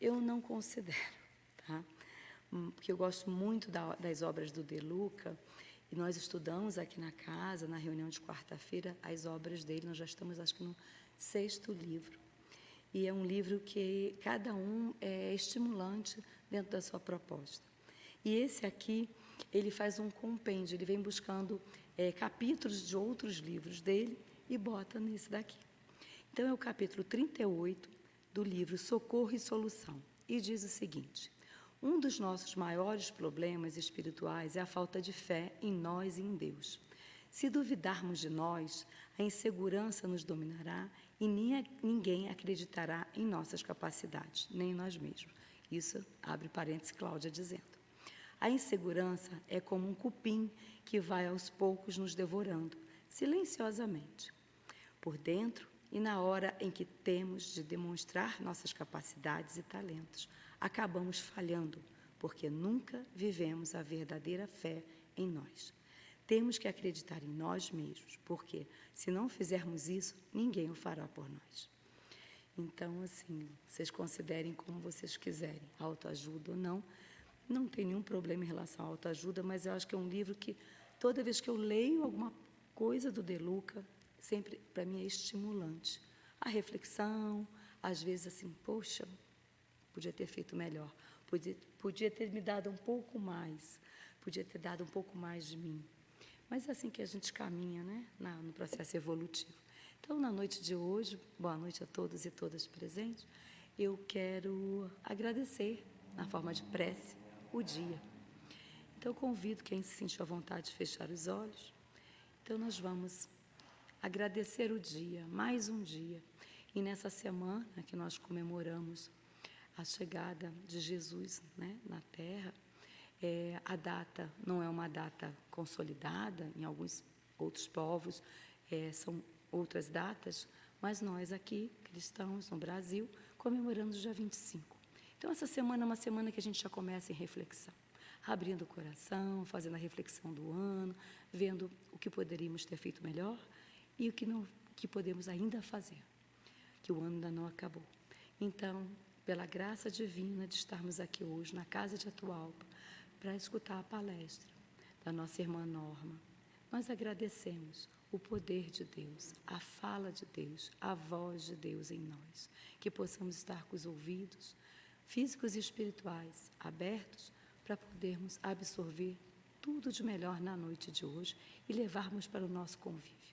Eu não considero, tá? Porque eu gosto muito da, das obras do De Luca, e nós estudamos aqui na casa, na reunião de quarta-feira, as obras dele. Nós já estamos, acho que, no sexto livro. E é um livro que cada um é estimulante dentro da sua proposta. E esse aqui, ele faz um compêndio, ele vem buscando é, capítulos de outros livros dele e bota nesse daqui. Então, é o capítulo 38 do livro Socorro e Solução. E diz o seguinte: Um dos nossos maiores problemas espirituais é a falta de fé em nós e em Deus. Se duvidarmos de nós, a insegurança nos dominará e ninguém acreditará em nossas capacidades, nem em nós mesmos. Isso abre parênteses Cláudia dizendo. A insegurança é como um cupim que vai aos poucos nos devorando, silenciosamente. Por dentro, e na hora em que temos de demonstrar nossas capacidades e talentos, acabamos falhando, porque nunca vivemos a verdadeira fé em nós. Temos que acreditar em nós mesmos, porque se não fizermos isso, ninguém o fará por nós. Então, assim, vocês considerem como vocês quiserem, autoajuda ou não. Não tem nenhum problema em relação à autoajuda, mas eu acho que é um livro que, toda vez que eu leio alguma coisa do De Luca, sempre para mim é estimulante. A reflexão, às vezes assim, poxa, podia ter feito melhor, podia, podia ter me dado um pouco mais, podia ter dado um pouco mais de mim. Mas é assim que a gente caminha, né, Na, no processo evolutivo. Então, na noite de hoje, boa noite a todos e todas presentes, eu quero agradecer, na forma de prece, o dia. Então, convido quem se sentiu à vontade de fechar os olhos. Então, nós vamos agradecer o dia, mais um dia. E nessa semana que nós comemoramos a chegada de Jesus né, na Terra, é, a data não é uma data consolidada, em alguns outros povos é, são outras datas, mas nós aqui, cristãos no Brasil, comemoramos o dia 25. Então, essa semana é uma semana que a gente já começa em reflexão, abrindo o coração, fazendo a reflexão do ano, vendo o que poderíamos ter feito melhor e o que, não, que podemos ainda fazer, que o ano ainda não acabou. Então, pela graça divina de estarmos aqui hoje na Casa de Atualpa, para escutar a palestra da nossa irmã Norma, nós agradecemos o poder de Deus, a fala de Deus, a voz de Deus em nós, que possamos estar com os ouvidos físicos e espirituais abertos para podermos absorver tudo de melhor na noite de hoje e levarmos para o nosso convívio.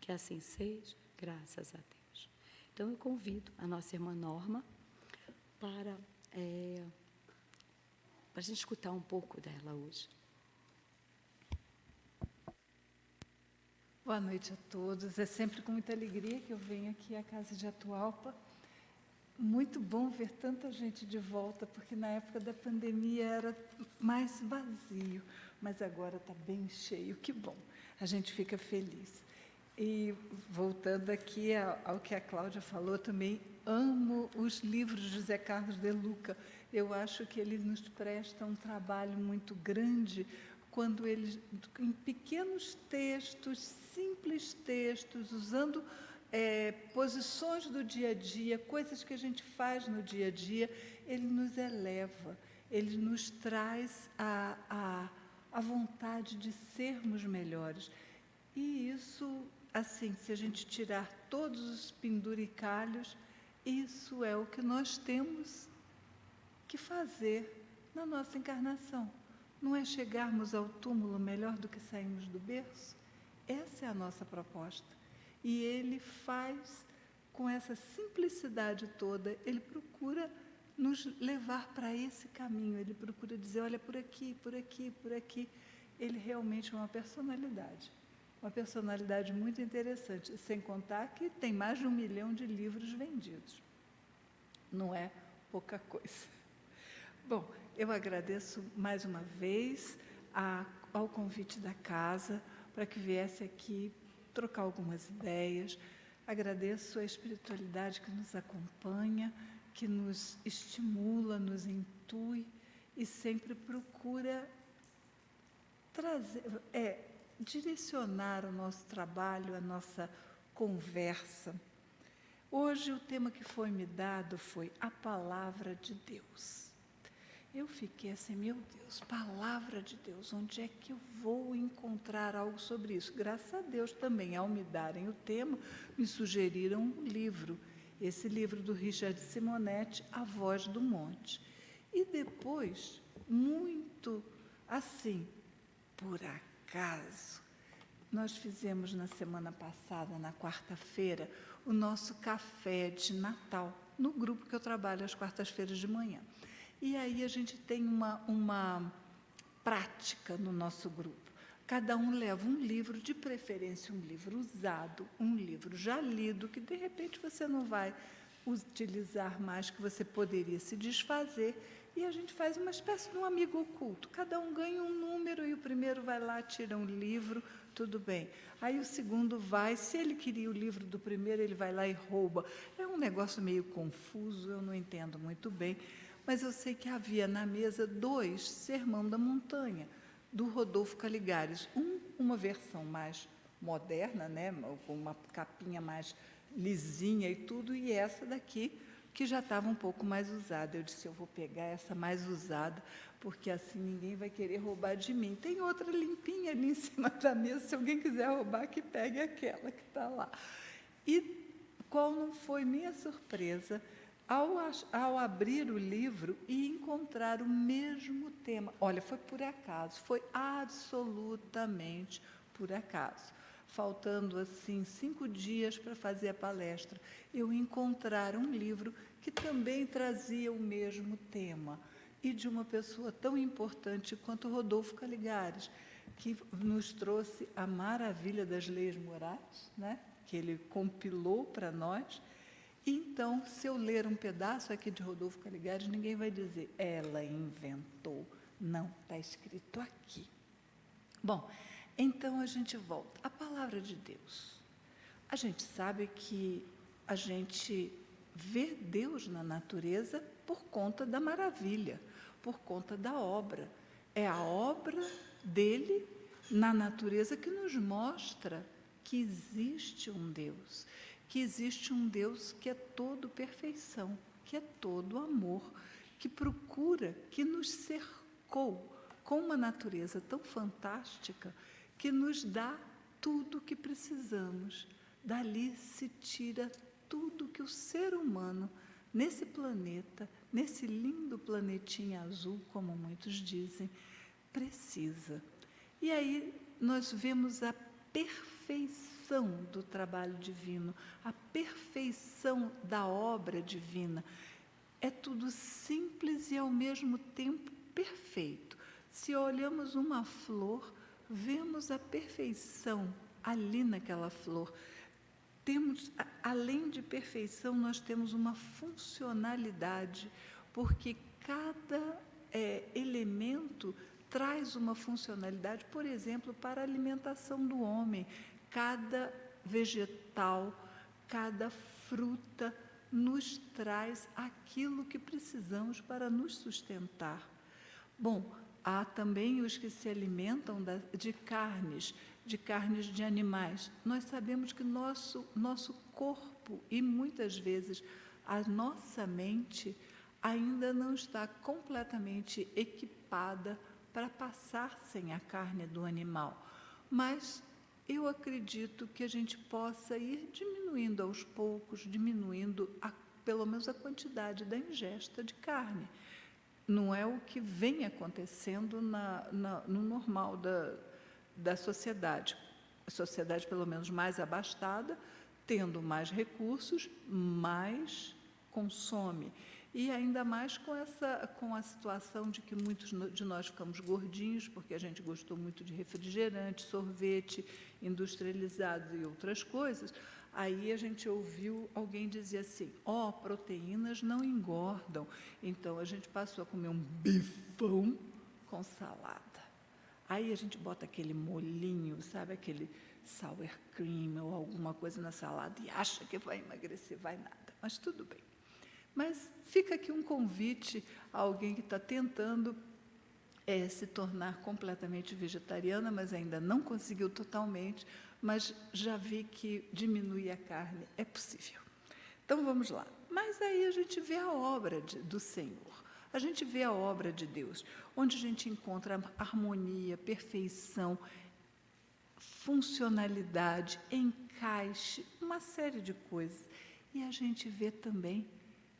Que assim seja, graças a Deus. Então eu convido a nossa irmã Norma para, é, para a gente escutar um pouco dela hoje. Boa noite a todos. É sempre com muita alegria que eu venho aqui à Casa de Atualpa. Muito bom ver tanta gente de volta, porque na época da pandemia era mais vazio, mas agora está bem cheio. Que bom, a gente fica feliz. E voltando aqui ao, que a Cláudia falou, também amo os livros de José Carlos de Luca. Eu acho que ele nos presta um trabalho muito grande quando ele, em pequenos textos, simples textos, usando é, posições do dia a dia, coisas que a gente faz no dia a dia, ele nos eleva, ele nos traz a, a, a vontade de sermos melhores. E isso assim, se a gente tirar todos os penduricalhos, isso é o que nós temos que fazer na nossa encarnação. Não é chegarmos ao túmulo melhor do que saímos do berço? Essa é a nossa proposta. E ele faz com essa simplicidade toda, ele procura nos levar para esse caminho, ele procura dizer: olha, por aqui, por aqui, por aqui. Ele realmente é uma personalidade uma personalidade muito interessante, sem contar que tem mais de um milhão de livros vendidos. Não é pouca coisa. Bom, eu agradeço mais uma vez a, ao convite da casa para que viesse aqui trocar algumas ideias. Agradeço a espiritualidade que nos acompanha, que nos estimula, nos intui e sempre procura trazer, é, direcionar o nosso trabalho, a nossa conversa. Hoje o tema que foi me dado foi a palavra de Deus. Eu fiquei assim, meu Deus, palavra de Deus, onde é que eu vou encontrar algo sobre isso? Graças a Deus também, ao me darem o tema, me sugeriram um livro, esse livro do Richard Simonetti, A Voz do Monte. E depois, muito assim, por acaso, nós fizemos na semana passada, na quarta-feira, o nosso café de Natal, no grupo que eu trabalho às quartas-feiras de manhã. E aí a gente tem uma, uma prática no nosso grupo. Cada um leva um livro, de preferência um livro usado, um livro já lido, que de repente você não vai utilizar mais, que você poderia se desfazer, e a gente faz uma espécie de um amigo oculto. Cada um ganha um número e o primeiro vai lá, tira um livro, tudo bem. Aí o segundo vai, se ele queria o livro do primeiro, ele vai lá e rouba. É um negócio meio confuso, eu não entendo muito bem mas eu sei que havia na mesa dois Sermão da Montanha, do Rodolfo Caligares. Um, uma versão mais moderna, né, com uma capinha mais lisinha e tudo, e essa daqui, que já estava um pouco mais usada. Eu disse, eu vou pegar essa mais usada, porque assim ninguém vai querer roubar de mim. Tem outra limpinha ali em cima da mesa, se alguém quiser roubar, que pegue aquela que está lá. E qual não foi minha surpresa ao, ao abrir o livro e encontrar o mesmo tema. Olha, foi por acaso, foi absolutamente por acaso. Faltando assim cinco dias para fazer a palestra, eu encontrar um livro que também trazia o mesmo tema e de uma pessoa tão importante quanto Rodolfo Caligares, que nos trouxe a maravilha das leis morais, né? que ele compilou para nós então, se eu ler um pedaço aqui de Rodolfo Caligares, ninguém vai dizer, ela inventou. Não, está escrito aqui. Bom, então a gente volta. A palavra de Deus. A gente sabe que a gente vê Deus na natureza por conta da maravilha, por conta da obra. É a obra dele na natureza que nos mostra que existe um Deus que existe um Deus que é todo perfeição, que é todo amor, que procura, que nos cercou com uma natureza tão fantástica que nos dá tudo o que precisamos. Dali se tira tudo que o ser humano, nesse planeta, nesse lindo planetinha azul, como muitos dizem, precisa. E aí nós vemos a perfeição perfeição do trabalho divino, a perfeição da obra divina. É tudo simples e ao mesmo tempo perfeito. Se olhamos uma flor, vemos a perfeição ali naquela flor. Temos, além de perfeição, nós temos uma funcionalidade, porque cada é, elemento traz uma funcionalidade, por exemplo, para a alimentação do homem cada vegetal, cada fruta nos traz aquilo que precisamos para nos sustentar. Bom, há também os que se alimentam de carnes, de carnes de animais. Nós sabemos que nosso, nosso corpo e muitas vezes a nossa mente ainda não está completamente equipada para passar sem a carne do animal. Mas eu acredito que a gente possa ir diminuindo aos poucos, diminuindo a, pelo menos a quantidade da ingesta de carne. Não é o que vem acontecendo na, na, no normal da, da sociedade. A sociedade, pelo menos mais abastada, tendo mais recursos, mais consome. E ainda mais com, essa, com a situação de que muitos de nós ficamos gordinhos, porque a gente gostou muito de refrigerante, sorvete, industrializado e outras coisas. Aí a gente ouviu alguém dizer assim: ó, oh, proteínas não engordam. Então a gente passou a comer um bifão com salada. Aí a gente bota aquele molinho, sabe, aquele sour cream ou alguma coisa na salada e acha que vai emagrecer, vai nada. Mas tudo bem. Mas fica aqui um convite a alguém que está tentando é, se tornar completamente vegetariana, mas ainda não conseguiu totalmente, mas já vi que diminuir a carne é possível. Então vamos lá. Mas aí a gente vê a obra de, do Senhor, a gente vê a obra de Deus, onde a gente encontra harmonia, perfeição, funcionalidade, encaixe, uma série de coisas. E a gente vê também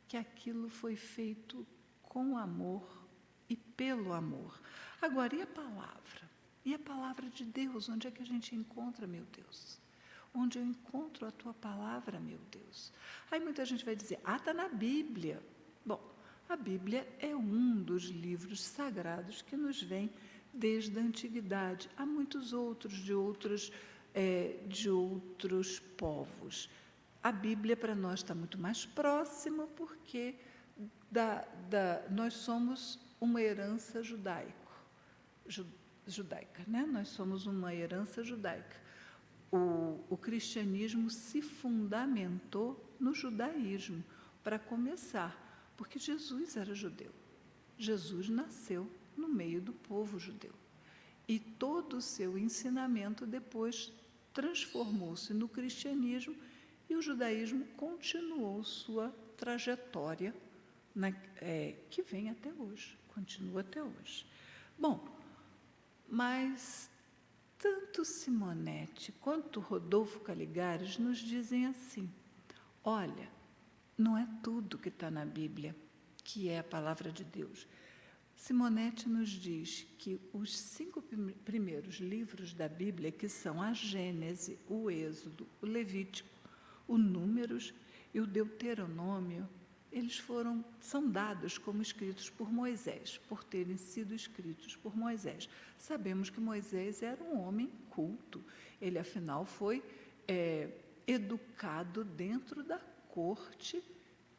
que aquilo foi feito com amor e pelo amor. Agora, e a palavra? E a palavra de Deus? Onde é que a gente encontra, meu Deus? Onde eu encontro a tua palavra, meu Deus? Aí muita gente vai dizer, ah, está na Bíblia. Bom, a Bíblia é um dos livros sagrados que nos vem desde a antiguidade. Há muitos outros de outros, é, de outros povos. A Bíblia para nós está muito mais próxima porque da, da, nós somos uma herança judaico, ju, judaica, né? Nós somos uma herança judaica. O, o cristianismo se fundamentou no judaísmo, para começar, porque Jesus era judeu. Jesus nasceu no meio do povo judeu. E todo o seu ensinamento depois transformou-se no cristianismo e o judaísmo continuou sua trajetória na, é, que vem até hoje, continua até hoje. Bom, mas tanto Simonetti quanto Rodolfo Caligares nos dizem assim: olha, não é tudo que está na Bíblia que é a palavra de Deus. Simonetti nos diz que os cinco primeiros livros da Bíblia, que são a Gênese, o Êxodo, o Levítico, o Números e o Deuteronômio, eles foram são dados como escritos por Moisés, por terem sido escritos por Moisés. Sabemos que Moisés era um homem culto. Ele afinal foi é, educado dentro da corte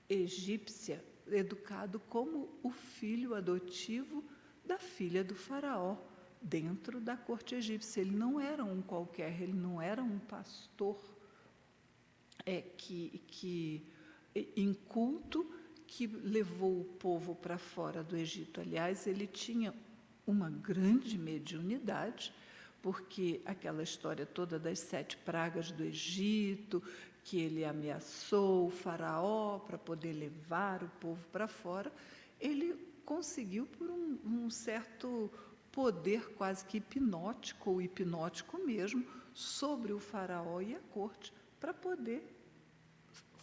egípcia, educado como o filho adotivo da filha do faraó dentro da corte egípcia. Ele não era um qualquer, ele não era um pastor é, que, que inculto que levou o povo para fora do Egito. Aliás, ele tinha uma grande mediunidade, porque aquela história toda das sete pragas do Egito, que ele ameaçou o faraó para poder levar o povo para fora, ele conseguiu por um, um certo poder quase que hipnótico ou hipnótico mesmo sobre o faraó e a corte para poder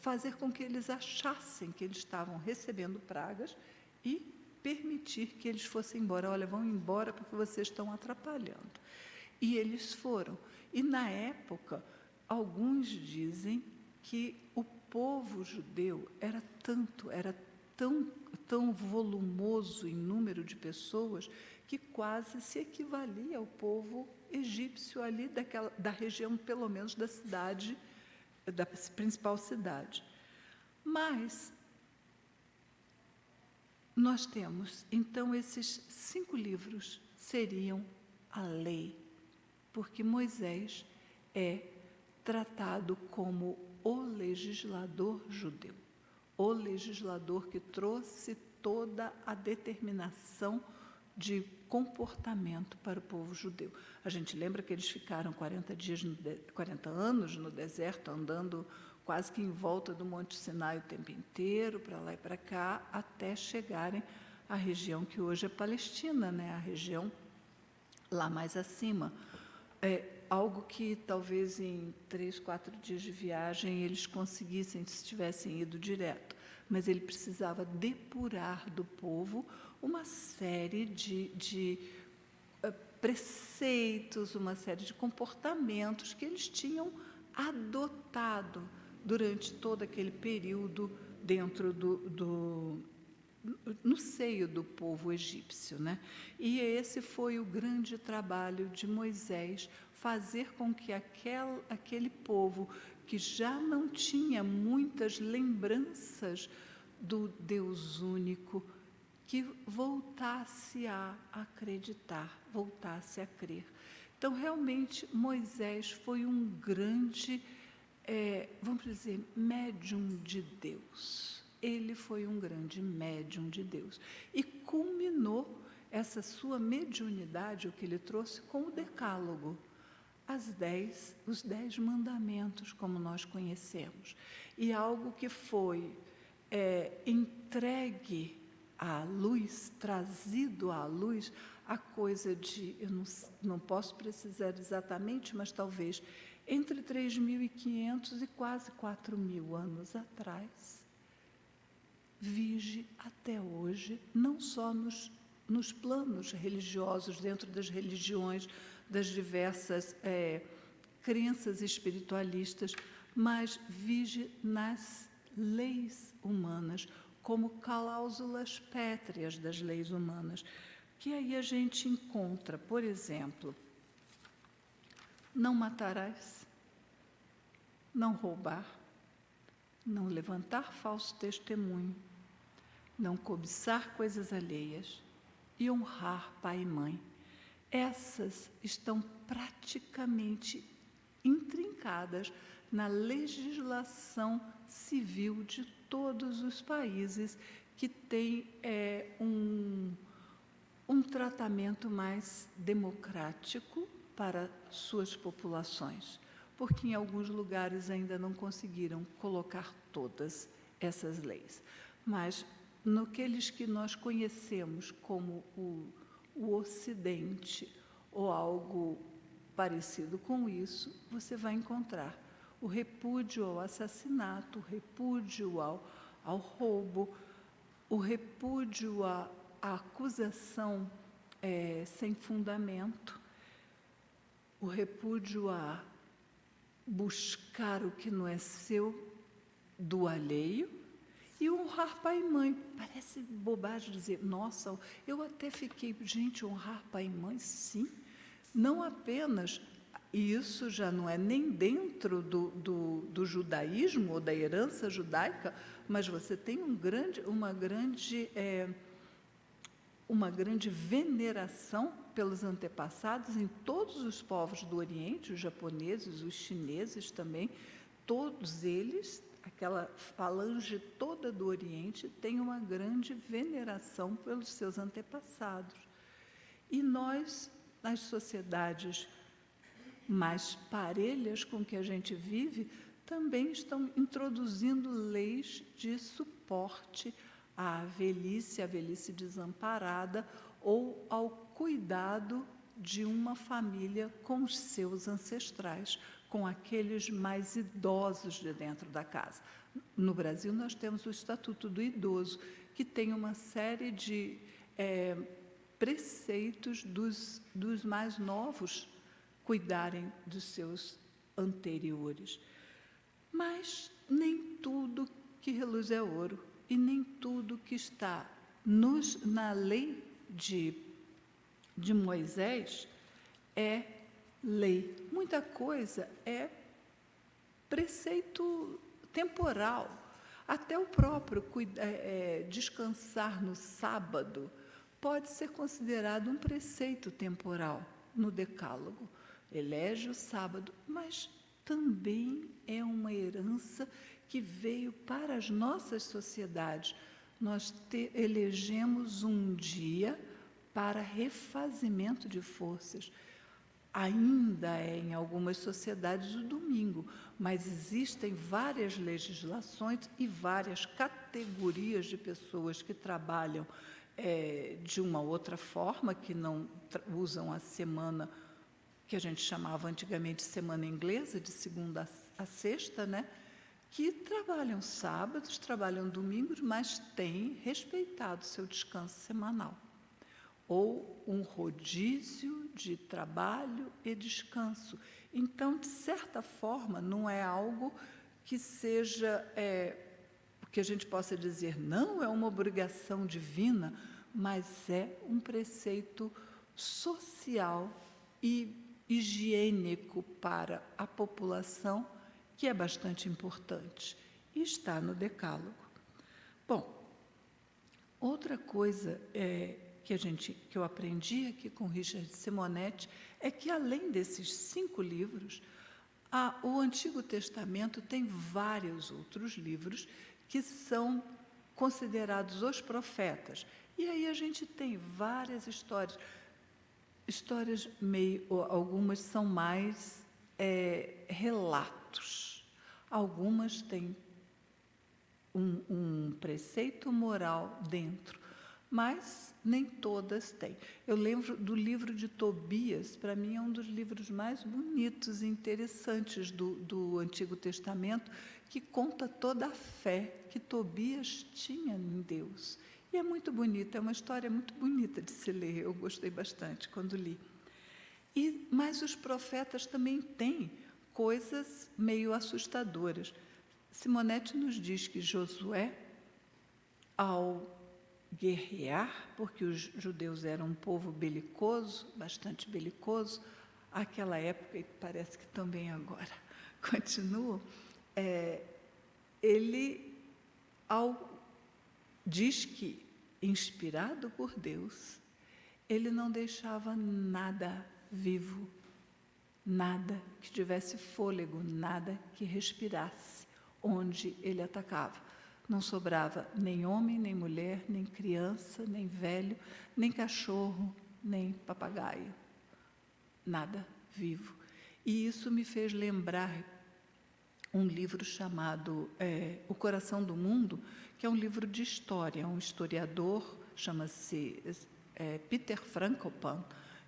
fazer com que eles achassem que eles estavam recebendo pragas e permitir que eles fossem embora. Olha, vão embora porque vocês estão atrapalhando. E eles foram. E na época, alguns dizem que o povo judeu era tanto, era tão, tão volumoso em número de pessoas que quase se equivalia ao povo egípcio ali daquela, da região, pelo menos da cidade da principal cidade. Mas nós temos, então, esses cinco livros seriam a lei, porque Moisés é tratado como o legislador judeu, o legislador que trouxe toda a determinação de comportamento para o povo judeu. A gente lembra que eles ficaram 40 dias, no de, 40 anos no deserto, andando quase que em volta do Monte Sinai o tempo inteiro, para lá e para cá, até chegarem à região que hoje é Palestina, né? a região lá mais acima. É algo que talvez em três, quatro dias de viagem eles conseguissem se tivessem ido direto, mas ele precisava depurar do povo uma série de, de preceitos, uma série de comportamentos que eles tinham adotado durante todo aquele período dentro do, do no seio do povo egípcio, né? E esse foi o grande trabalho de Moisés, fazer com que aquel, aquele povo que já não tinha muitas lembranças do Deus único, que voltasse a acreditar, voltasse a crer. Então, realmente, Moisés foi um grande, é, vamos dizer, médium de Deus. Ele foi um grande médium de Deus. E culminou essa sua mediunidade, o que ele trouxe, com o Decálogo, as dez, os dez mandamentos, como nós conhecemos. e algo que foi é, entregue à luz, trazido à luz, a coisa de, eu não, não posso precisar exatamente, mas talvez entre 3.500 e quase 4.000 anos atrás, vige até hoje, não só nos, nos planos religiosos, dentro das religiões, das diversas é, crenças espiritualistas, mas vige nas leis humanas, como cláusulas pétreas das leis humanas, que aí a gente encontra, por exemplo, não matarás, não roubar, não levantar falso testemunho, não cobiçar coisas alheias e honrar pai e mãe. Essas estão praticamente intrincadas na legislação civil de todos os países que têm é, um, um tratamento mais democrático para suas populações, porque em alguns lugares ainda não conseguiram colocar todas essas leis. Mas naqueles que nós conhecemos como o, o Ocidente ou algo parecido com isso, você vai encontrar o repúdio ao assassinato, o repúdio ao, ao roubo, o repúdio à, à acusação é, sem fundamento, o repúdio a buscar o que não é seu do alheio e honrar pai e mãe. Parece bobagem dizer, nossa, eu até fiquei, gente, honrar pai e mãe, sim. Não apenas e isso já não é nem dentro do, do, do, judaísmo ou da herança judaica, mas você tem um grande, uma, grande, é, uma grande veneração pelos antepassados em todos os povos do Oriente, os japoneses, os chineses também, todos eles, aquela falange toda do Oriente, tem uma grande veneração pelos seus antepassados. E nós, nas sociedades mais parelhas com que a gente vive, também estão introduzindo leis de suporte à velhice, à velhice desamparada ou ao cuidado de uma família com os seus ancestrais, com aqueles mais idosos de dentro da casa. No Brasil, nós temos o Estatuto do Idoso, que tem uma série de é, preceitos dos, dos mais novos cuidarem dos seus anteriores. Mas nem tudo que reluz é ouro e nem tudo que está nos, na lei de, de Moisés é lei. Muita coisa é preceito temporal. Até o próprio é, é, descansar no sábado pode ser considerado um preceito temporal no Decálogo elege o sábado, mas também é uma herança que veio para as nossas sociedades. Nós te, elegemos um dia para refazimento de forças. Ainda é em algumas sociedades o domingo, mas existem várias legislações e várias categorias de pessoas que trabalham é, de uma outra forma, que não usam a semana que a gente chamava antigamente semana inglesa, de segunda a sexta, né? que trabalham sábados, trabalham domingos, mas têm respeitado seu descanso semanal. Ou um rodízio de trabalho e descanso. Então, de certa forma, não é algo que seja, é, que a gente possa dizer, não é uma obrigação divina, mas é um preceito social e higiênico para a população, que é bastante importante, e está no Decálogo. Bom, outra coisa é, que, a gente, que eu aprendi aqui com Richard Simonetti é que, além desses cinco livros, a, o Antigo Testamento tem vários outros livros que são considerados os profetas. E aí a gente tem várias histórias histórias meio, algumas são mais é, relatos, algumas têm um, um preceito moral dentro, mas nem todas têm. Eu lembro do livro de Tobias, para mim é um dos livros mais bonitos e interessantes do, do Antigo Testamento, que conta toda a fé que Tobias tinha em Deus. E é muito bonita, é uma história muito bonita de se ler, eu gostei bastante quando li. E, mas os profetas também têm coisas meio assustadoras. Simonete nos diz que Josué, ao guerrear, porque os judeus eram um povo belicoso, bastante belicoso, aquela época e parece que também agora continua, é, ele ao, diz que, inspirado por Deus, ele não deixava nada vivo, nada que tivesse fôlego, nada que respirasse onde ele atacava. Não sobrava nem homem, nem mulher, nem criança, nem velho, nem cachorro, nem papagaio. Nada vivo. E isso me fez lembrar um livro chamado é, O Coração do Mundo, que é um livro de história. Um historiador, chama-se é, Peter Frankopan,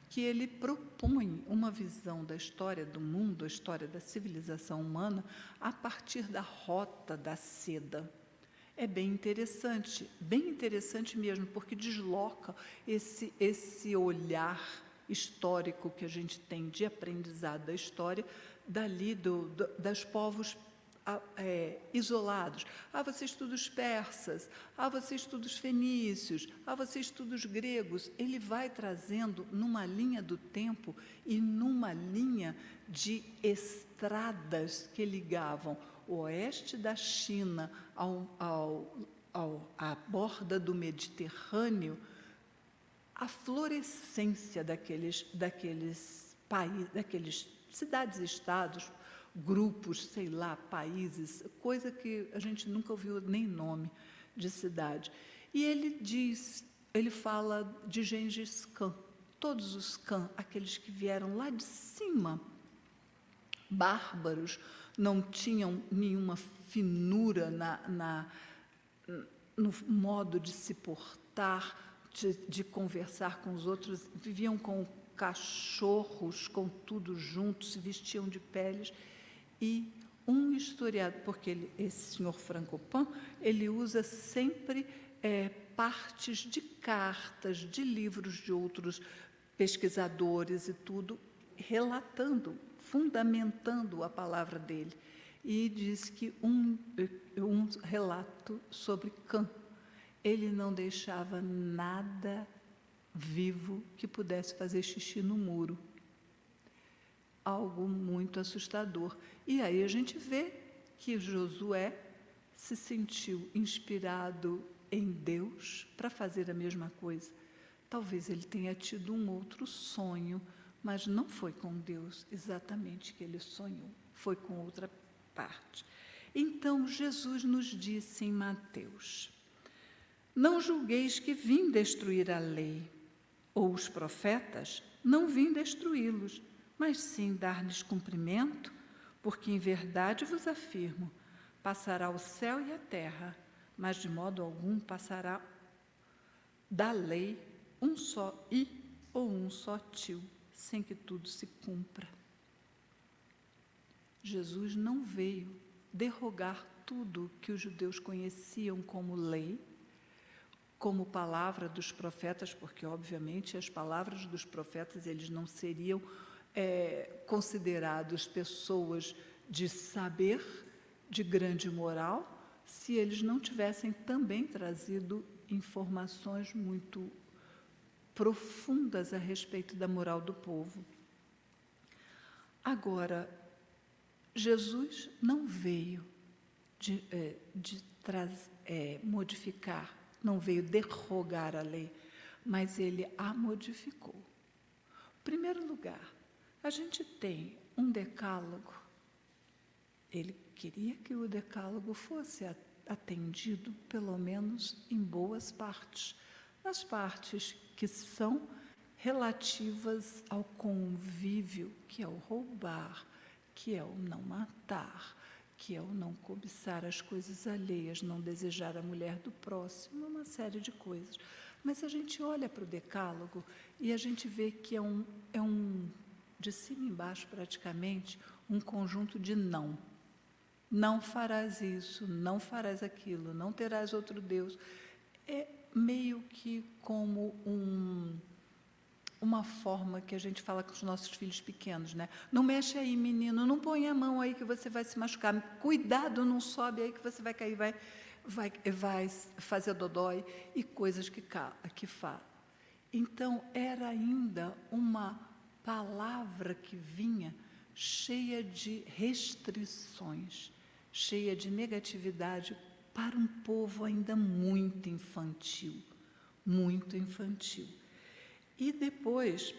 que ele propõe uma visão da história do mundo, a história da civilização humana, a partir da rota da seda. É bem interessante, bem interessante mesmo, porque desloca esse, esse olhar histórico que a gente tem de aprendizado da história dali do, do, das povos é, isolados. Ah, você estuda os persas, ah, você estuda os fenícios, ah, você estuda os gregos. Ele vai trazendo numa linha do tempo e numa linha de estradas que ligavam o oeste da China ao, ao, ao, à borda do Mediterrâneo, a florescência daqueles, daqueles países, daqueles cidades-estados, grupos, sei lá, países, coisa que a gente nunca ouviu nem nome de cidade. E ele diz, ele fala de Gengis Khan, todos os Khan, aqueles que vieram lá de cima, bárbaros, não tinham nenhuma finura na, na no modo de se portar, de, de conversar com os outros, viviam com cachorros, com tudo junto, se vestiam de peles e um historiador, porque ele, esse senhor Francopan, ele usa sempre é, partes de cartas, de livros de outros pesquisadores e tudo, relatando, fundamentando a palavra dele. E diz que um, um relato sobre Kant, ele não deixava nada vivo que pudesse fazer xixi no muro algo muito assustador. E aí a gente vê que Josué se sentiu inspirado em Deus para fazer a mesma coisa. Talvez ele tenha tido um outro sonho, mas não foi com Deus exatamente que ele sonhou, foi com outra parte. Então Jesus nos disse em Mateus: Não julgueis que vim destruir a lei ou os profetas, não vim destruí-los, mas sim dar-lhes cumprimento, porque em verdade vos afirmo: passará o céu e a terra, mas de modo algum passará da lei um só i ou um só tio, sem que tudo se cumpra. Jesus não veio derrogar tudo que os judeus conheciam como lei, como palavra dos profetas, porque obviamente as palavras dos profetas eles não seriam é, considerados pessoas de saber, de grande moral, se eles não tivessem também trazido informações muito profundas a respeito da moral do povo. Agora, Jesus não veio de, é, de traz, é, modificar, não veio derrogar a lei, mas ele a modificou. Em primeiro lugar, a gente tem um decálogo. Ele queria que o decálogo fosse atendido, pelo menos em boas partes, nas partes que são relativas ao convívio, que é o roubar, que é o não matar, que é o não cobiçar as coisas alheias, não desejar a mulher do próximo, uma série de coisas. Mas a gente olha para o decálogo e a gente vê que é um, é um, de cima e embaixo praticamente, um conjunto de não. Não farás isso, não farás aquilo, não terás outro Deus. É meio que como um uma forma que a gente fala com os nossos filhos pequenos, né? Não mexe aí, menino, não põe a mão aí que você vai se machucar. Cuidado, não sobe aí que você vai cair, vai, vai, vai fazer dodói e coisas que, que fala. Então, era ainda uma palavra que vinha cheia de restrições, cheia de negatividade para um povo ainda muito infantil, muito infantil. E depois,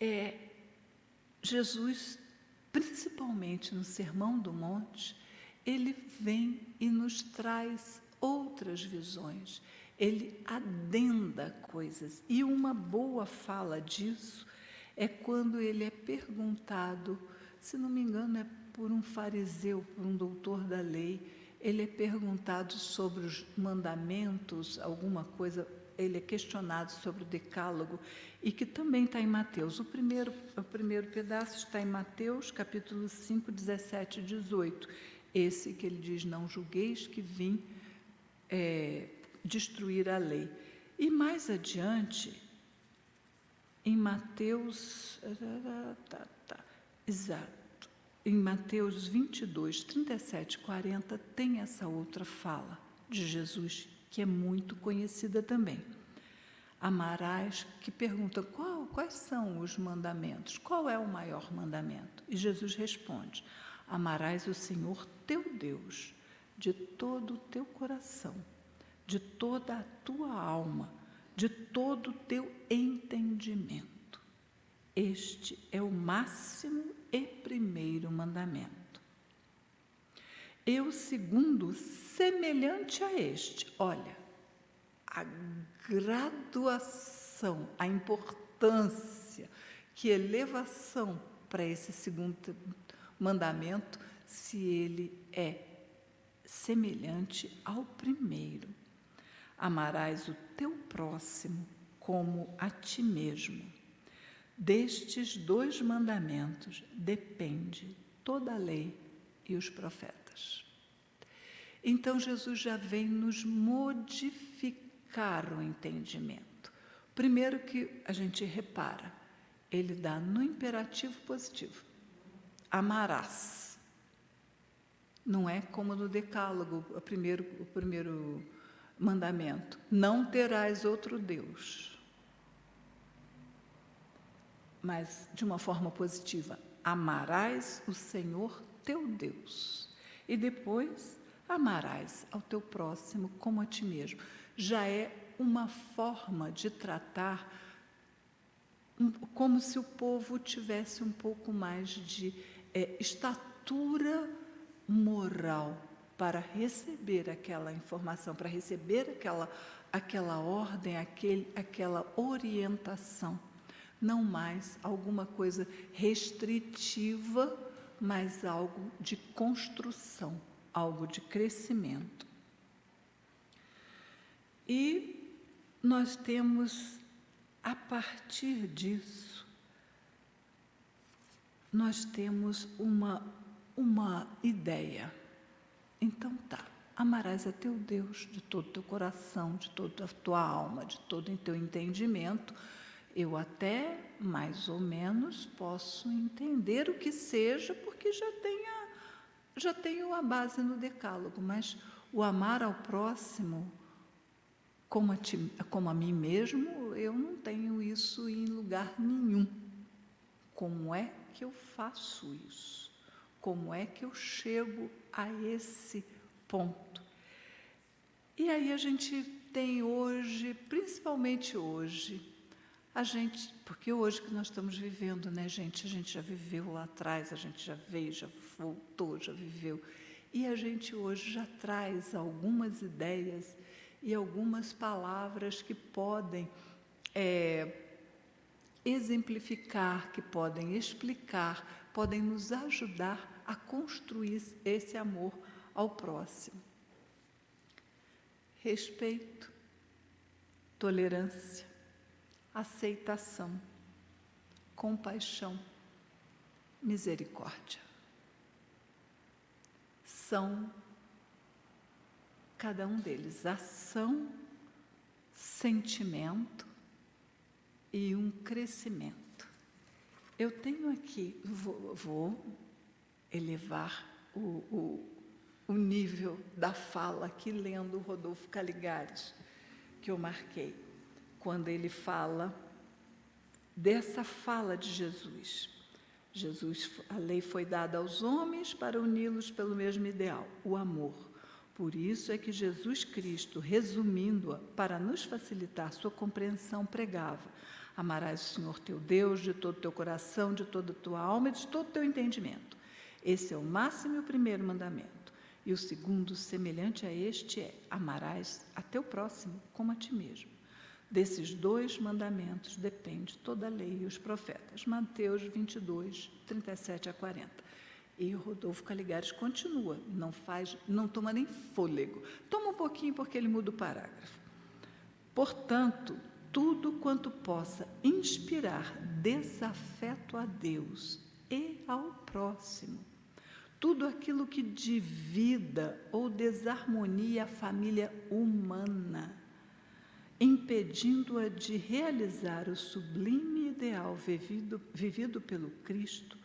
é, Jesus, principalmente no Sermão do Monte, ele vem e nos traz outras visões, ele adenda coisas. E uma boa fala disso é quando ele é perguntado, se não me engano, é por um fariseu, por um doutor da lei, ele é perguntado sobre os mandamentos, alguma coisa ele é questionado sobre o decálogo e que também está em Mateus. O primeiro, o primeiro pedaço está em Mateus, capítulo 5, 17 e 18. Esse que ele diz, não julgueis que vim é, destruir a lei. E mais adiante, em Mateus, tá, tá, exato, em Mateus 22, 37 40, tem essa outra fala de Jesus que é muito conhecida também. Amarás, que pergunta qual, quais são os mandamentos, qual é o maior mandamento? E Jesus responde: Amarás o Senhor teu Deus de todo o teu coração, de toda a tua alma, de todo o teu entendimento. Este é o máximo e primeiro mandamento. E o segundo, semelhante a este, olha, a graduação, a importância, que elevação para esse segundo mandamento, se ele é semelhante ao primeiro. Amarás o teu próximo como a ti mesmo. Destes dois mandamentos depende toda a lei e os profetas. Então Jesus já vem nos modificar o entendimento. Primeiro que a gente repara, ele dá no imperativo positivo. Amarás. Não é como no decálogo, o primeiro, o primeiro mandamento. Não terás outro Deus. Mas de uma forma positiva. Amarás o Senhor teu Deus. E depois, amarás ao teu próximo como a ti mesmo. Já é uma forma de tratar como se o povo tivesse um pouco mais de é, estatura moral para receber aquela informação, para receber aquela, aquela ordem, aquele, aquela orientação. Não mais alguma coisa restritiva mas algo de construção, algo de crescimento. E nós temos, a partir disso, nós temos uma, uma ideia. Então tá, amarás a teu Deus de todo o teu coração, de toda a tua alma, de todo o teu entendimento eu até mais ou menos posso entender o que seja, porque já tenho, a, já tenho a base no decálogo, mas o amar ao próximo como a, ti, como a mim mesmo, eu não tenho isso em lugar nenhum. Como é que eu faço isso? Como é que eu chego a esse ponto? E aí a gente tem hoje, principalmente hoje, a gente, porque hoje que nós estamos vivendo, né, gente? A gente já viveu lá atrás, a gente já veio, já voltou, já viveu. E a gente hoje já traz algumas ideias e algumas palavras que podem é, exemplificar, que podem explicar, podem nos ajudar a construir esse amor ao próximo. Respeito, tolerância, aceitação, compaixão, misericórdia. São cada um deles ação, sentimento e um crescimento. Eu tenho aqui, vou, vou elevar o, o, o, nível da fala aqui, lendo Rodolfo Caligares, que eu marquei, quando ele fala dessa fala de Jesus. Jesus, a lei foi dada aos homens para uni-los pelo mesmo ideal, o amor. Por isso é que Jesus Cristo, resumindo-a, para nos facilitar sua compreensão, pregava: Amarás o Senhor teu Deus de todo o teu coração, de toda a tua alma e de todo o teu entendimento. Esse é o máximo e o primeiro mandamento. E o segundo, semelhante a este, é: Amarás a teu próximo como a ti mesmo. Desses dois mandamentos depende toda a lei e os profetas. Mateus 22, 37 a 40. E o Rodolfo Caligares continua, não faz, não toma nem fôlego. Toma um pouquinho porque ele muda o parágrafo. Portanto, tudo quanto possa inspirar desafeto a Deus e ao próximo, tudo aquilo que divida ou desarmonia a família humana, impedindo-a de realizar o sublime ideal vivido, vivido pelo Cristo,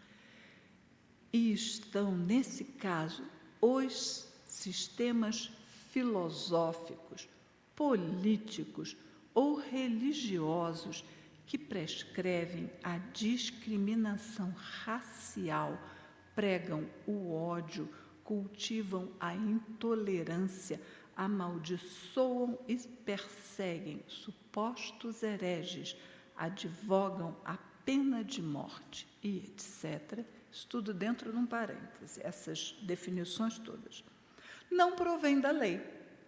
e estão, nesse caso, os sistemas filosóficos, políticos ou religiosos que prescrevem a discriminação racial, pregam o ódio, cultivam a intolerância, amaldiçoam e perseguem supostos hereges, advogam a pena de morte e etc isso tudo dentro de um parêntese, essas definições todas. Não provém da lei.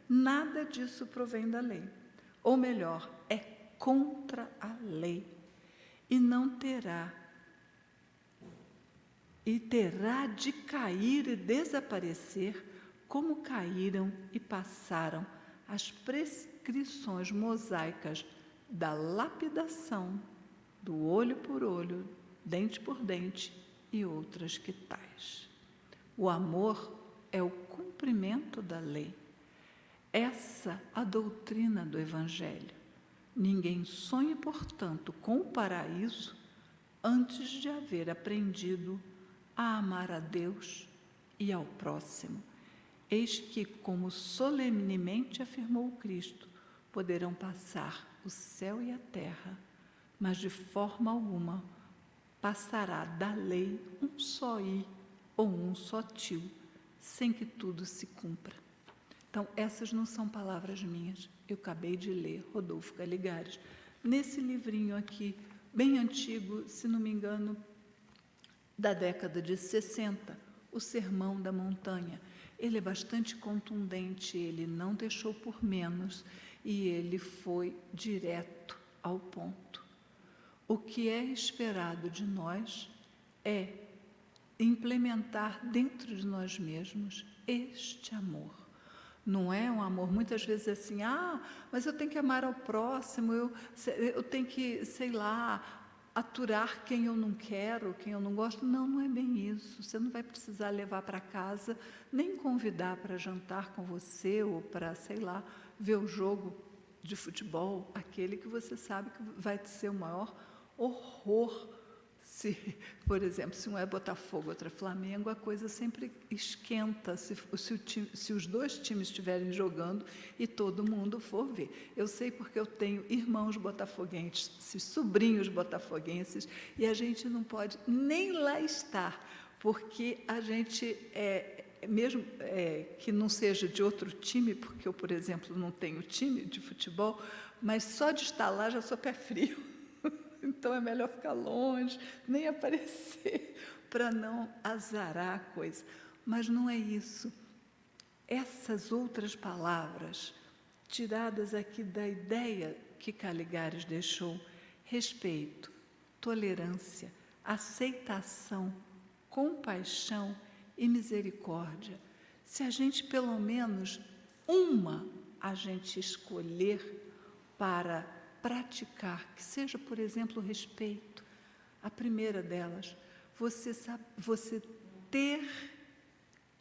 Nada disso provém da lei. Ou melhor, é contra a lei. E não terá. E terá de cair e desaparecer como caíram e passaram as prescrições mosaicas da lapidação, do olho por olho, dente por dente e outras que tais. O amor é o cumprimento da lei. Essa a doutrina do Evangelho. Ninguém sonha, portanto, com o paraíso antes de haver aprendido a amar a Deus e ao próximo. Eis que, como solenemente afirmou Cristo, poderão passar o céu e a terra, mas de forma alguma passará da lei um só i ou um só tio, sem que tudo se cumpra. Então, essas não são palavras minhas. Eu acabei de ler Rodolfo Galigares, nesse livrinho aqui, bem antigo, se não me engano, da década de 60, O Sermão da Montanha. Ele é bastante contundente, ele não deixou por menos e ele foi direto ao ponto. O que é esperado de nós é implementar dentro de nós mesmos este amor. Não é um amor muitas vezes assim, ah, mas eu tenho que amar ao próximo, eu, eu tenho que, sei lá, aturar quem eu não quero, quem eu não gosto. Não, não é bem isso. Você não vai precisar levar para casa, nem convidar para jantar com você ou para, sei lá, ver o jogo de futebol, aquele que você sabe que vai ser o maior horror se, por exemplo, se um é Botafogo, outro é Flamengo, a coisa sempre esquenta se, se, time, se, os dois times estiverem jogando e todo mundo for ver. Eu sei porque eu tenho irmãos botafoguenses, sobrinhos botafoguenses, e a gente não pode nem lá estar, porque a gente é, mesmo é, que não seja de outro time, porque eu, por exemplo, não tenho time de futebol, mas só de estar lá já sou pé frio. Então é melhor ficar longe, nem aparecer, para não azarar a coisa. Mas não é isso. Essas outras palavras, tiradas aqui da ideia que Caligares deixou, respeito, tolerância, aceitação, compaixão e misericórdia, se a gente pelo menos uma a gente escolher para praticar, que seja, por exemplo, o respeito, a primeira delas, você, sabe, você ter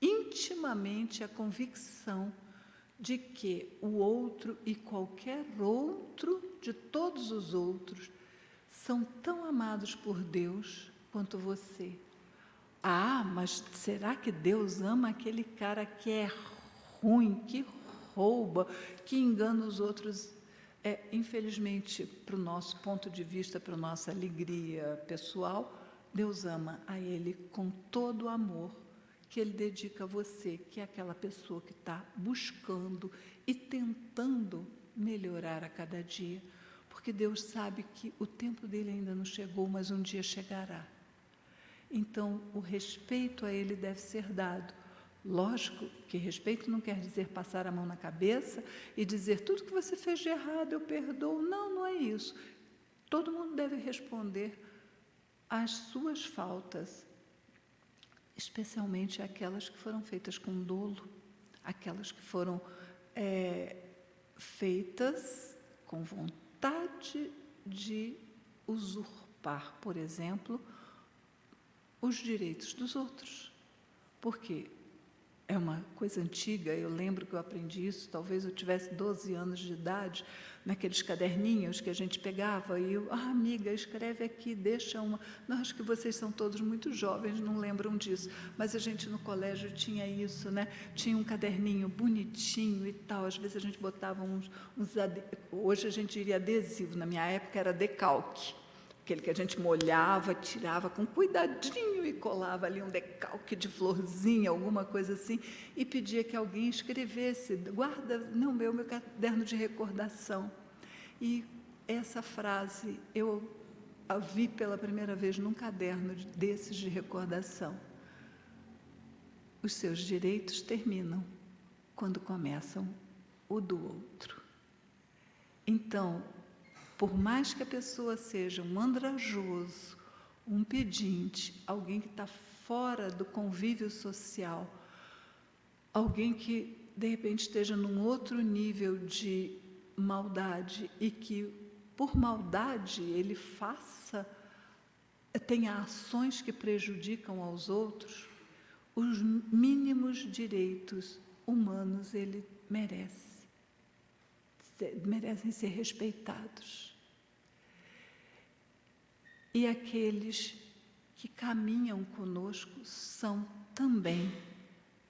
intimamente a convicção de que o outro e qualquer outro, de todos os outros, são tão amados por Deus quanto você. Ah, mas será que Deus ama aquele cara que é ruim, que rouba, que engana os outros? É, infelizmente, para o nosso ponto de vista, para a nossa alegria pessoal, Deus ama a Ele com todo o amor que Ele dedica a você, que é aquela pessoa que está buscando e tentando melhorar a cada dia, porque Deus sabe que o tempo dele ainda não chegou, mas um dia chegará. Então, o respeito a Ele deve ser dado. Lógico que respeito não quer dizer passar a mão na cabeça e dizer tudo que você fez de errado eu perdoo. Não, não é isso. Todo mundo deve responder às suas faltas especialmente aquelas que foram feitas com dolo, aquelas que foram é, feitas com vontade de usurpar, por exemplo, os direitos dos outros. Porque é uma coisa antiga, eu lembro que eu aprendi isso, talvez eu tivesse 12 anos de idade, naqueles caderninhos que a gente pegava e eu, ah, amiga, escreve aqui, deixa uma. Não, acho que vocês são todos muito jovens, não lembram disso, mas a gente no colégio tinha isso, né? Tinha um caderninho bonitinho e tal, às vezes a gente botava uns, uns hoje a gente diria adesivo, na minha época era decalque aquele que a gente molhava, tirava com cuidadinho e colava ali um decalque de florzinha, alguma coisa assim, e pedia que alguém escrevesse, guarda, não, meu, meu caderno de recordação. E essa frase eu a vi pela primeira vez num caderno desses de recordação. Os seus direitos terminam quando começam o do outro. Então, por mais que a pessoa seja um andrajoso, um pedinte, alguém que está fora do convívio social, alguém que de repente esteja num outro nível de maldade e que por maldade ele faça, tenha ações que prejudicam aos outros, os mínimos direitos humanos ele merece merecem ser respeitados. E aqueles que caminham conosco são também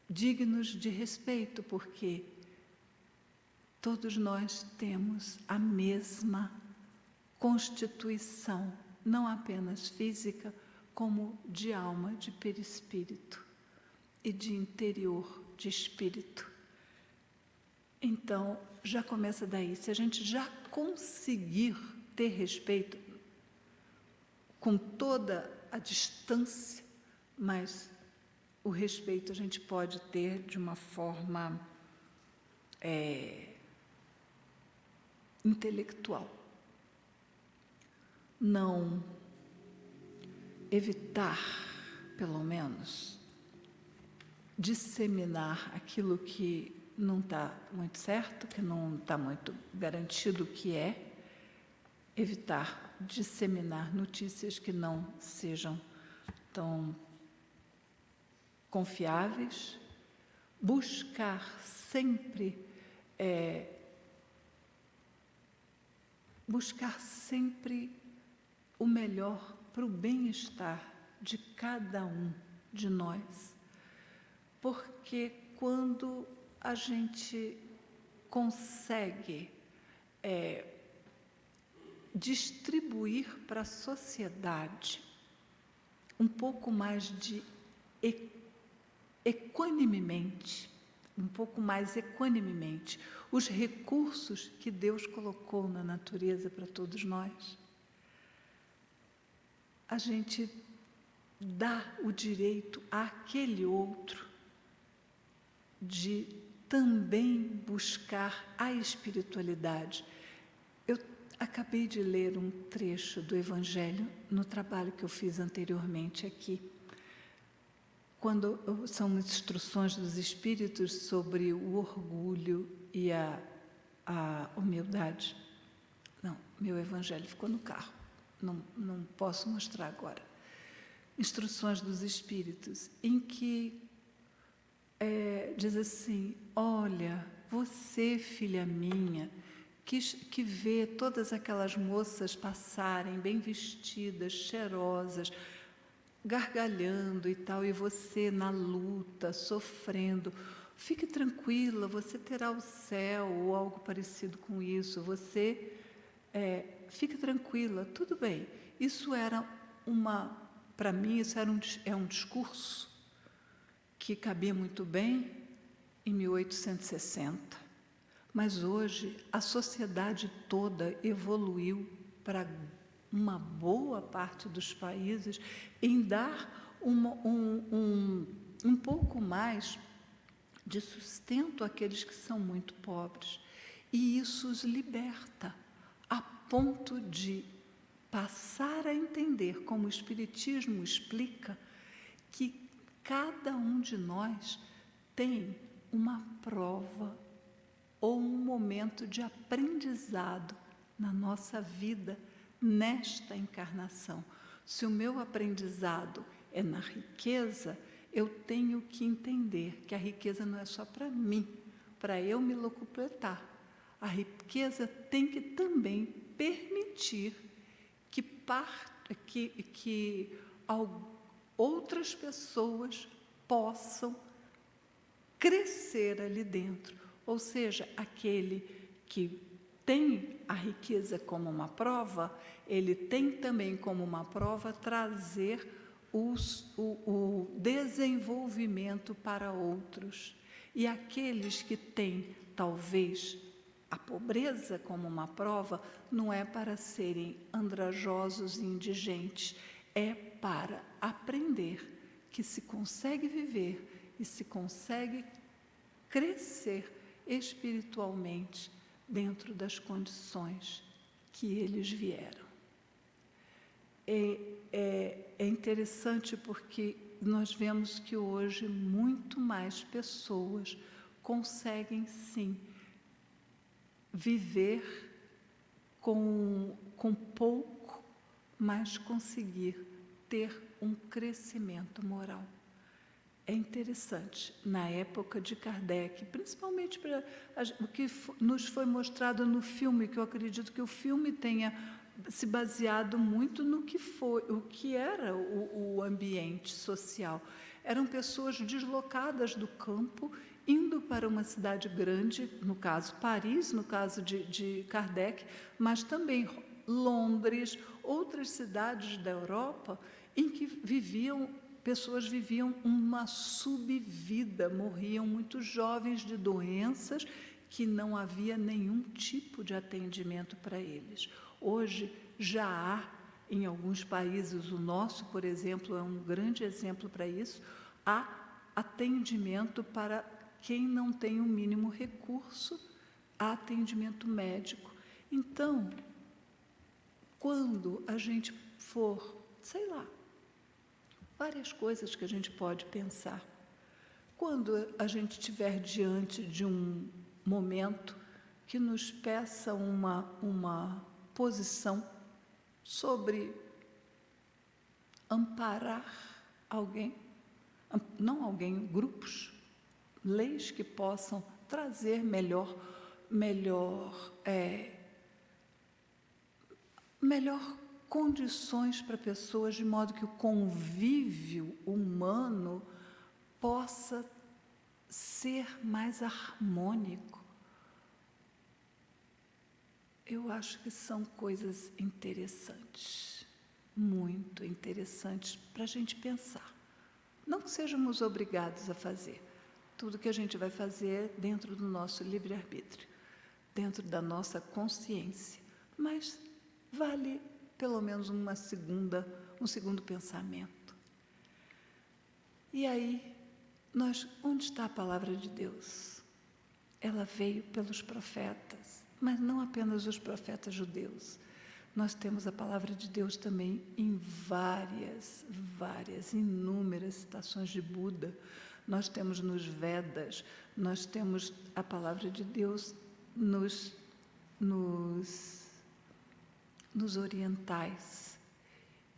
dignos de respeito, porque todos nós temos a mesma constituição, não apenas física, como de alma, de perispírito e de interior, de espírito. Então, já começa daí. Se a gente já conseguir ter respeito com toda a distância, mas o respeito a gente pode ter de uma forma é, intelectual. Não evitar, pelo menos, disseminar aquilo que não está muito certo, que não está muito garantido que é, evitar disseminar notícias que não sejam tão confiáveis, buscar sempre é, buscar sempre o melhor para o bem-estar de cada um de nós, porque quando a gente consegue é, distribuir para a sociedade um pouco mais de equanimemente, um pouco mais equanimemente, os recursos que Deus colocou na natureza para todos nós. A gente dá o direito àquele outro de também buscar a espiritualidade. Eu acabei de ler um trecho do Evangelho no trabalho que eu fiz anteriormente aqui, quando são instruções dos espíritos sobre o orgulho e a, a humildade. Não, meu evangelho ficou no carro. Não, não posso mostrar agora. Instruções dos espíritos, em que é, diz assim: Olha, você, filha minha, que, que vê todas aquelas moças passarem bem vestidas, cheirosas, gargalhando e tal, e você na luta, sofrendo. Fique tranquila, você terá o céu ou algo parecido com isso. Você é, fique tranquila, tudo bem. Isso era uma, para mim, isso era um, é um discurso que cabia muito bem em 1860. Mas hoje a sociedade toda evoluiu para uma boa parte dos países em dar uma, um, um, um pouco mais de sustento àqueles que são muito pobres. E isso os liberta, a ponto de passar a entender, como o Espiritismo explica, que cada um de nós tem uma prova ou um momento de aprendizado na nossa vida nesta encarnação. Se o meu aprendizado é na riqueza, eu tenho que entender que a riqueza não é só para mim, para eu me locupletar. A riqueza tem que também permitir que, par, que, que outras pessoas possam crescer ali dentro. Ou seja, aquele que tem a riqueza como uma prova, ele tem também como uma prova trazer os, o, o desenvolvimento para outros. E aqueles que têm, talvez, a pobreza como uma prova, não é para serem andrajosos e indigentes, é para aprender que se consegue viver e se consegue crescer espiritualmente dentro das condições que eles vieram. É, é, é interessante porque nós vemos que hoje muito mais pessoas conseguem sim viver com, com pouco, mas conseguir ter um crescimento moral é interessante. Na época de Kardec, principalmente para o que nos foi mostrado no filme, que eu acredito que o filme tenha se baseado muito no que foi, o que era o, o ambiente social. Eram pessoas deslocadas do campo, indo para uma cidade grande, no caso Paris, no caso de, de Kardec, mas também Londres, outras cidades da Europa, em que viviam pessoas viviam uma subvida, morriam muito jovens de doenças que não havia nenhum tipo de atendimento para eles. Hoje já há em alguns países, o nosso, por exemplo, é um grande exemplo para isso, há atendimento para quem não tem o mínimo recurso, há atendimento médico. Então, quando a gente for, sei lá, várias coisas que a gente pode pensar. Quando a gente estiver diante de um momento que nos peça uma, uma posição sobre amparar alguém, não alguém, grupos, leis que possam trazer melhor, melhor, é, melhor condições para pessoas de modo que o convívio humano possa ser mais harmônico. Eu acho que são coisas interessantes, muito interessantes para a gente pensar. Não que sejamos obrigados a fazer. Tudo que a gente vai fazer dentro do nosso livre-arbítrio, dentro da nossa consciência. Mas vale pelo menos uma segunda, um segundo pensamento. E aí, nós, onde está a palavra de Deus? Ela veio pelos profetas, mas não apenas os profetas judeus. nós temos a palavra de Deus também em várias, várias, inúmeras citações de Buda. Nós temos nos Vedas, nós temos a palavra de Deus nos, nos, nos orientais.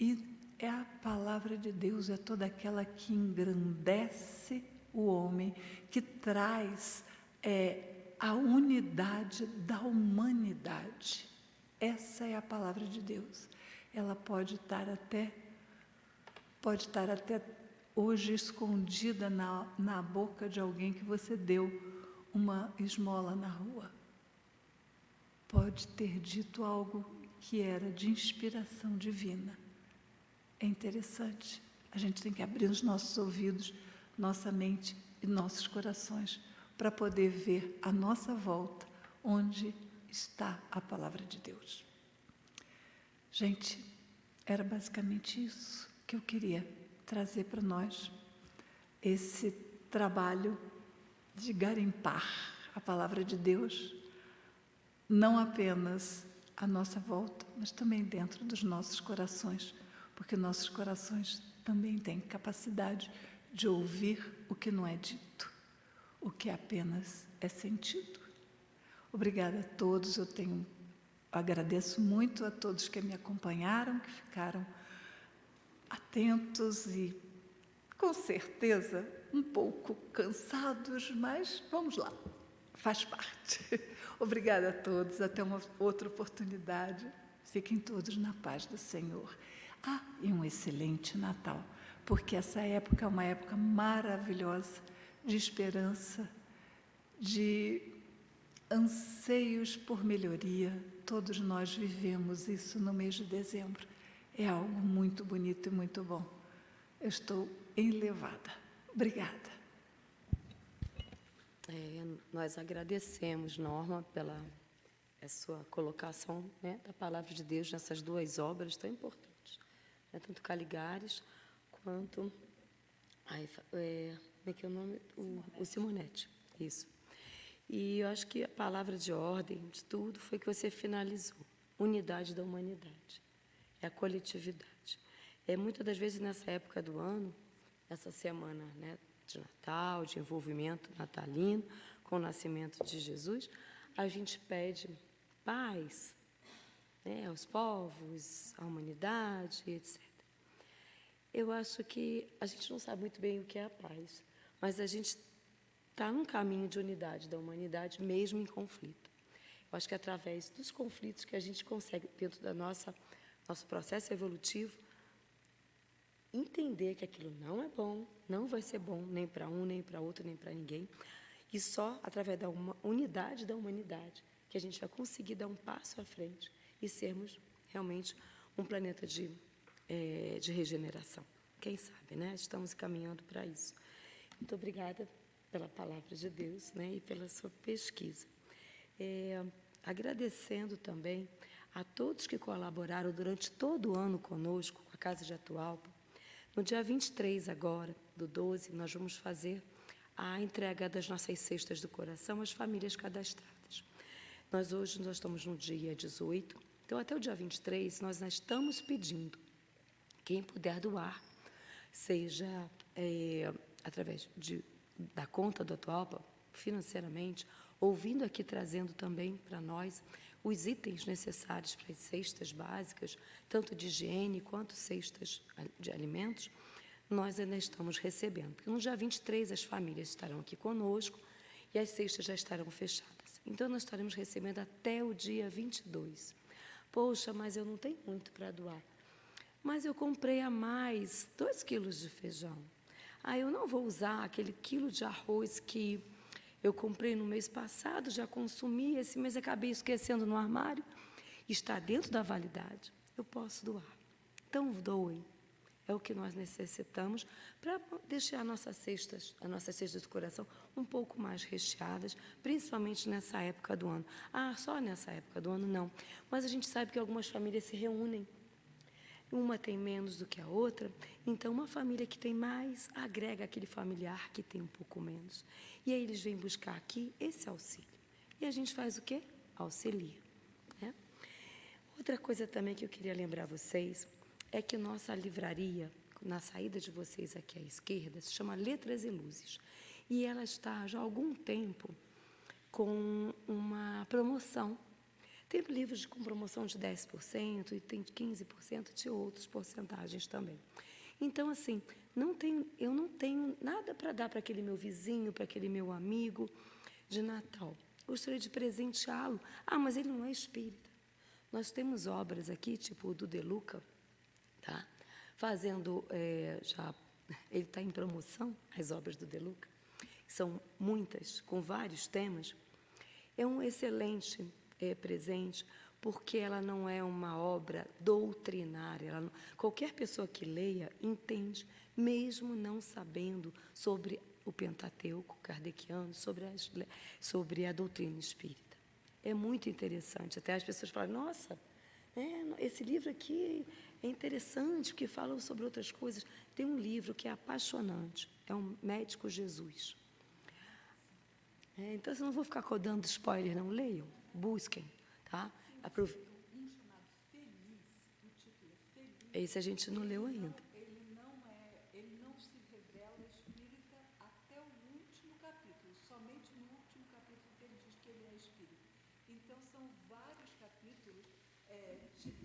E é a palavra de Deus, é toda aquela que engrandece o homem, que traz é, a unidade da humanidade. Essa é a palavra de Deus. Ela pode estar até pode estar até hoje escondida na, na boca de alguém que você deu uma esmola na rua. Pode ter dito algo que era de inspiração divina. É interessante. A gente tem que abrir os nossos ouvidos, nossa mente e nossos corações para poder ver à nossa volta onde está a palavra de Deus. Gente, era basicamente isso que eu queria trazer para nós, esse trabalho de garimpar a palavra de Deus, não apenas à nossa volta, mas também dentro dos nossos corações, porque nossos corações também têm capacidade de ouvir o que não é dito, o que apenas é sentido. Obrigada a todos. Eu tenho agradeço muito a todos que me acompanharam, que ficaram atentos e com certeza um pouco cansados, mas vamos lá. Faz parte. Obrigada a todos. Até uma outra oportunidade. Fiquem todos na paz do Senhor. Ah, e um excelente Natal, porque essa época é uma época maravilhosa de esperança, de anseios por melhoria, todos nós vivemos isso no mês de dezembro. É algo muito bonito e muito bom. Eu estou enlevada. Obrigada. É, nós agradecemos, Norma, pela sua colocação né, da palavra de Deus nessas duas obras tão importantes, né, tanto Caligares quanto. Ai, é, como é que é o nome? O, o Simonete. Isso. E eu acho que a palavra de ordem de tudo foi que você finalizou. Unidade da humanidade. É a coletividade. É muitas das vezes nessa época do ano, essa semana né, de Natal, de envolvimento natalino, com o nascimento de Jesus, a gente pede paz né, aos povos, à humanidade, etc. Eu acho que a gente não sabe muito bem o que é a paz, mas a gente está num caminho de unidade da humanidade, mesmo em conflito. Eu acho que é através dos conflitos que a gente consegue, dentro da nossa nosso processo evolutivo, entender que aquilo não é bom, não vai ser bom nem para um, nem para outro, nem para ninguém. E só através da unidade da humanidade que a gente vai conseguir dar um passo à frente e sermos realmente um planeta de, é, de regeneração. Quem sabe, né? Estamos caminhando para isso. Muito obrigada pela palavra de Deus né, e pela sua pesquisa. É, agradecendo também a todos que colaboraram durante todo o ano conosco, com a Casa de Atualpa. No dia 23 agora, do 12, nós vamos fazer a entrega das nossas cestas do coração às famílias cadastradas. Nós hoje nós estamos no dia 18, então até o dia 23 nós estamos pedindo quem puder doar, seja é, através de da conta do Atualpa, financeiramente, ouvindo aqui trazendo também para nós os itens necessários para as cestas básicas, tanto de higiene quanto cestas de alimentos, nós ainda estamos recebendo. No dia 23 as famílias estarão aqui conosco e as cestas já estarão fechadas. Então nós estaremos recebendo até o dia 22. Poxa, mas eu não tenho muito para doar. Mas eu comprei a mais dois quilos de feijão ah, eu não vou usar aquele quilo de arroz que eu comprei no mês passado, já consumi, esse mês acabei esquecendo no armário. Está dentro da validade. Eu posso doar. Então, doem. É o que nós necessitamos para deixar nossas cestas, as nossas cestas do coração um pouco mais recheadas, principalmente nessa época do ano. Ah, só nessa época do ano não. Mas a gente sabe que algumas famílias se reúnem uma tem menos do que a outra, então uma família que tem mais agrega aquele familiar que tem um pouco menos. E aí eles vêm buscar aqui esse auxílio. E a gente faz o quê? Auxilia. Né? Outra coisa também que eu queria lembrar vocês é que nossa livraria, na saída de vocês aqui à esquerda, se chama Letras e Luzes. E ela está já há algum tempo com uma promoção. Tem livros com promoção de 10% e tem 15% de outras porcentagens também. Então, assim, não tenho, eu não tenho nada para dar para aquele meu vizinho, para aquele meu amigo de Natal. Gostaria de presenteá-lo. Ah, mas ele não é espírita. Nós temos obras aqui, tipo o do Deluca, tá? fazendo é, já. Ele está em promoção, as obras do Deluca, são muitas, com vários temas. É um excelente é, presente, porque ela não é uma obra doutrinária. Qualquer pessoa que leia entende, mesmo não sabendo sobre o Pentateuco kardeciano, sobre, as, sobre a doutrina espírita. É muito interessante. Até as pessoas falam, nossa, é, esse livro aqui é interessante, porque fala sobre outras coisas. Tem um livro que é apaixonante, é um Médico Jesus. É, então, eu não vou ficar codando spoiler, não. Leiam, busquem, tá? Aprove... Esse a gente não leu ainda. Então, é,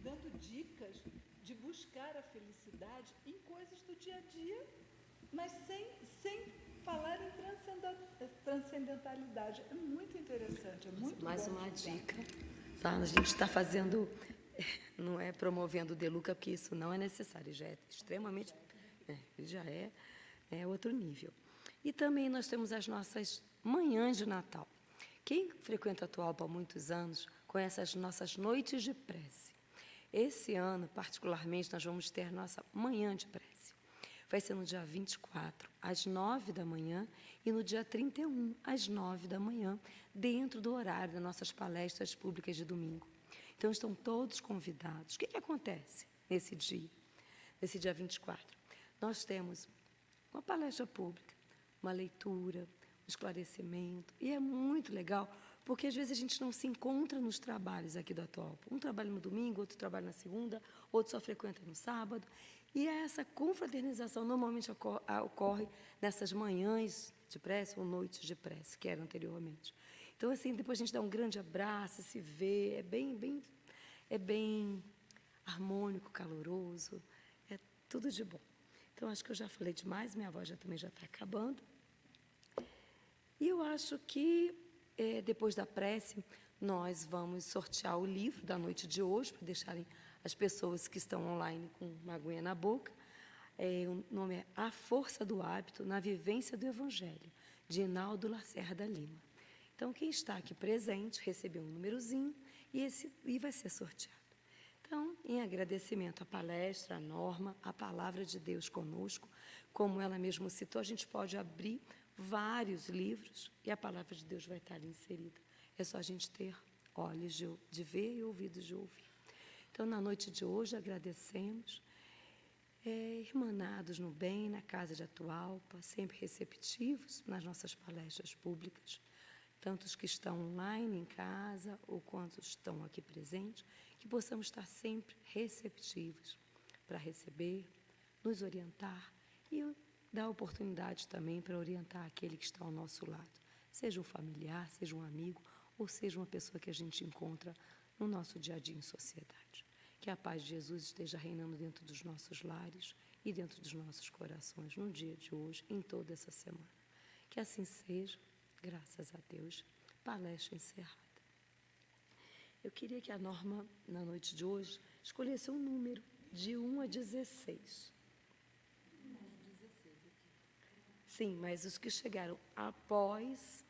dando dicas de buscar a felicidade em coisas do dia a dia, mas sem, sem falar em transcendentalidade. É muito interessante, é muito Mais uma dica. Tá? A gente está fazendo, não é promovendo o Deluca, porque isso não é necessário, já é extremamente, é, já é, é outro nível. E também nós temos as nossas manhãs de Natal. Quem frequenta a Atualpa há muitos anos conhece as nossas noites de prece. Esse ano, particularmente, nós vamos ter nossa manhã de prece. Vai ser no dia 24, às 9 da manhã, e no dia 31, às 9 da manhã, dentro do horário das nossas palestras públicas de domingo. Então, estão todos convidados. O que, que acontece nesse dia, nesse dia 24? Nós temos uma palestra pública, uma leitura, um esclarecimento, e é muito legal porque às vezes a gente não se encontra nos trabalhos aqui do Atualpa. Um trabalha no domingo, outro trabalha na segunda, outro só frequenta no sábado. E essa confraternização normalmente ocorre nessas manhãs de prece ou noites de prece, que eram anteriormente. Então, assim, depois a gente dá um grande abraço, se vê, é bem, bem, é bem harmônico, caloroso, é tudo de bom. Então, acho que eu já falei demais, minha voz já também já está acabando. E eu acho que é, depois da prece, nós vamos sortear o livro da noite de hoje, para deixarem as pessoas que estão online com uma aguinha na boca. É, o nome é A Força do Hábito na Vivência do Evangelho, de Inaldo Lacerda da Lima. Então, quem está aqui presente recebeu um númerozinho e, esse, e vai ser sorteado. Então, em agradecimento à palestra, à norma, à palavra de Deus conosco, como ela mesma citou, a gente pode abrir vários livros e a palavra de Deus vai estar ali inserida. É só a gente ter olhos de, de ver e ouvidos de ouvir. Então, na noite de hoje, agradecemos, é, irmanados no bem, na casa de Atualpa, sempre receptivos nas nossas palestras públicas, tanto os que estão online em casa ou quantos estão aqui presentes, que possamos estar sempre receptivos para receber, nos orientar e dá oportunidade também para orientar aquele que está ao nosso lado, seja um familiar, seja um amigo ou seja uma pessoa que a gente encontra no nosso dia a dia em sociedade. Que a paz de Jesus esteja reinando dentro dos nossos lares e dentro dos nossos corações no dia de hoje, em toda essa semana. Que assim seja, graças a Deus. Palestra encerrada. Eu queria que a Norma, na noite de hoje, escolhesse um número de 1 a 16. Sim, mas os que chegaram após